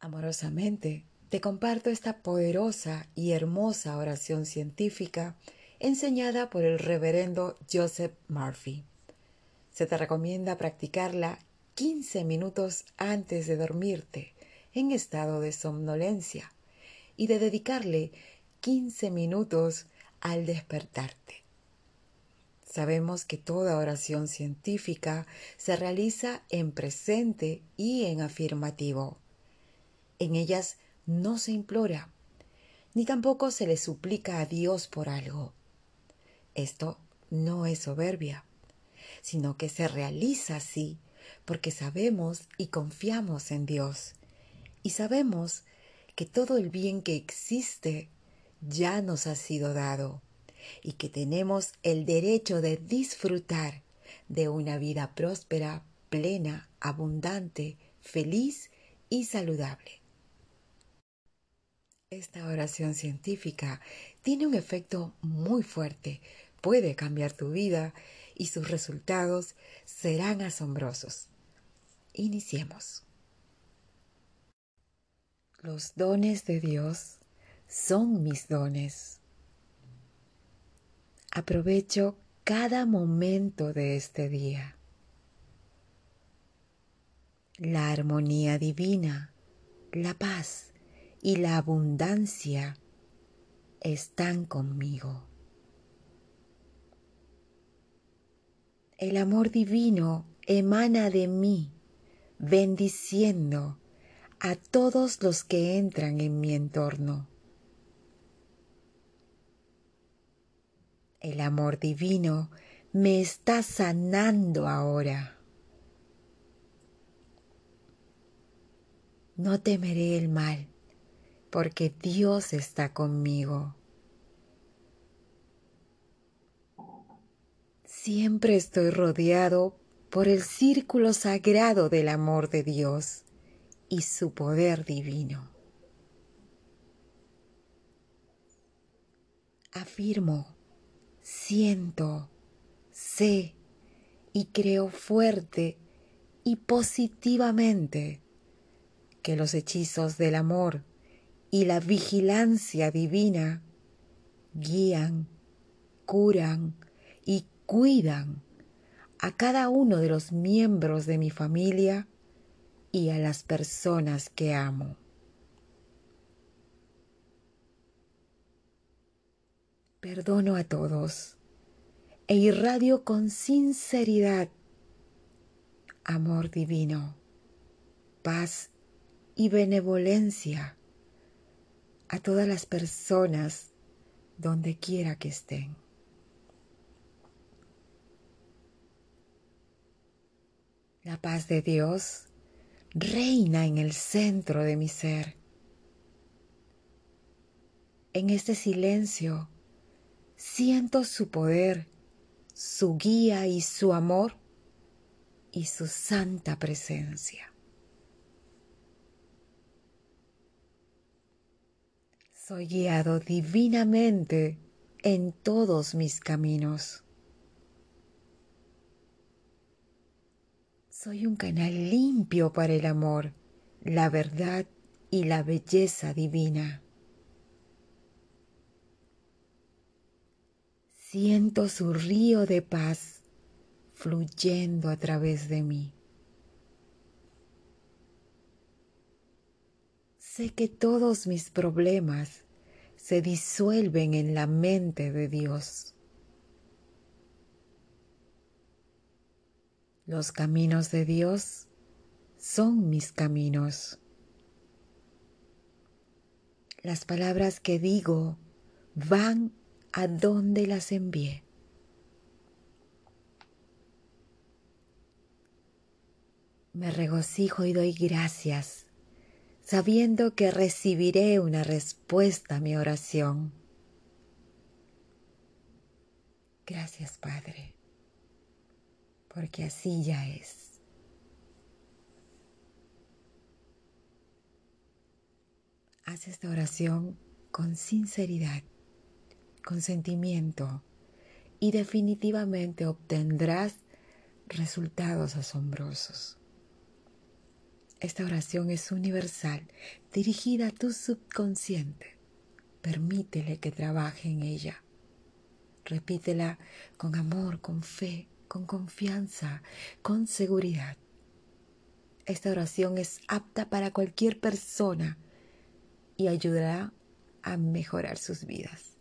Amorosamente, te comparto esta poderosa y hermosa oración científica enseñada por el reverendo Joseph Murphy. Se te recomienda practicarla 15 minutos antes de dormirte en estado de somnolencia y de dedicarle 15 minutos al despertarte. Sabemos que toda oración científica se realiza en presente y en afirmativo. En ellas no se implora, ni tampoco se le suplica a Dios por algo. Esto no es soberbia, sino que se realiza así porque sabemos y confiamos en Dios y sabemos que todo el bien que existe ya nos ha sido dado y que tenemos el derecho de disfrutar de una vida próspera, plena, abundante, feliz y saludable. Esta oración científica tiene un efecto muy fuerte, puede cambiar tu vida y sus resultados serán asombrosos. Iniciemos. Los dones de Dios son mis dones. Aprovecho cada momento de este día. La armonía divina, la paz y la abundancia están conmigo. El amor divino emana de mí, bendiciendo a todos los que entran en mi entorno. El amor divino me está sanando ahora. No temeré el mal, porque Dios está conmigo. Siempre estoy rodeado por el círculo sagrado del amor de Dios y su poder divino. Afirmo, siento, sé y creo fuerte y positivamente que los hechizos del amor y la vigilancia divina guían, curan y cuidan a cada uno de los miembros de mi familia y a las personas que amo. Perdono a todos e irradio con sinceridad amor divino, paz y benevolencia a todas las personas donde quiera que estén. La paz de Dios reina en el centro de mi ser. En este silencio siento su poder, su guía y su amor y su santa presencia. Soy guiado divinamente en todos mis caminos. Soy un canal limpio para el amor, la verdad y la belleza divina. Siento su río de paz fluyendo a través de mí. Que todos mis problemas se disuelven en la mente de Dios. Los caminos de Dios son mis caminos. Las palabras que digo van a donde las envié. Me regocijo y doy gracias, sabiendo que recibiré una respuesta a mi oración. Gracias, Padre porque así ya es. Haz esta oración con sinceridad, con sentimiento y definitivamente obtendrás resultados asombrosos. Esta oración es universal, dirigida a tu subconsciente. Permítele que trabaje en ella. Repítela con amor, con fe, con confianza, con seguridad. Esta oración es apta para cualquier persona y ayudará a mejorar sus vidas.